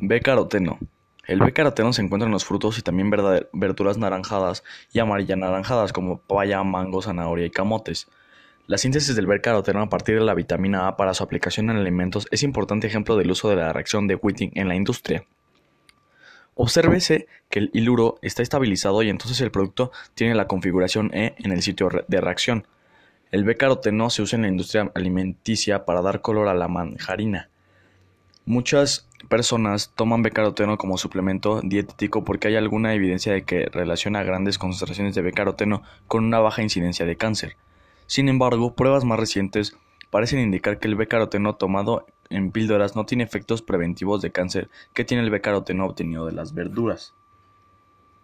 B-caroteno. El B-caroteno se encuentra en los frutos y también verduras naranjadas y amarillas naranjadas como papaya, mango, zanahoria y camotes. La síntesis del B-caroteno a partir de la vitamina A para su aplicación en alimentos es importante ejemplo del uso de la reacción de Whiting en la industria. Obsérvese que el hiluro está estabilizado y entonces el producto tiene la configuración E en el sitio de reacción. El B-caroteno se usa en la industria alimenticia para dar color a la manjarina. Muchas personas toman B-caroteno como suplemento dietético porque hay alguna evidencia de que relaciona grandes concentraciones de B-caroteno con una baja incidencia de cáncer. Sin embargo, pruebas más recientes parecen indicar que el B-caroteno tomado en píldoras no tiene efectos preventivos de cáncer que tiene el B-caroteno obtenido de las verduras.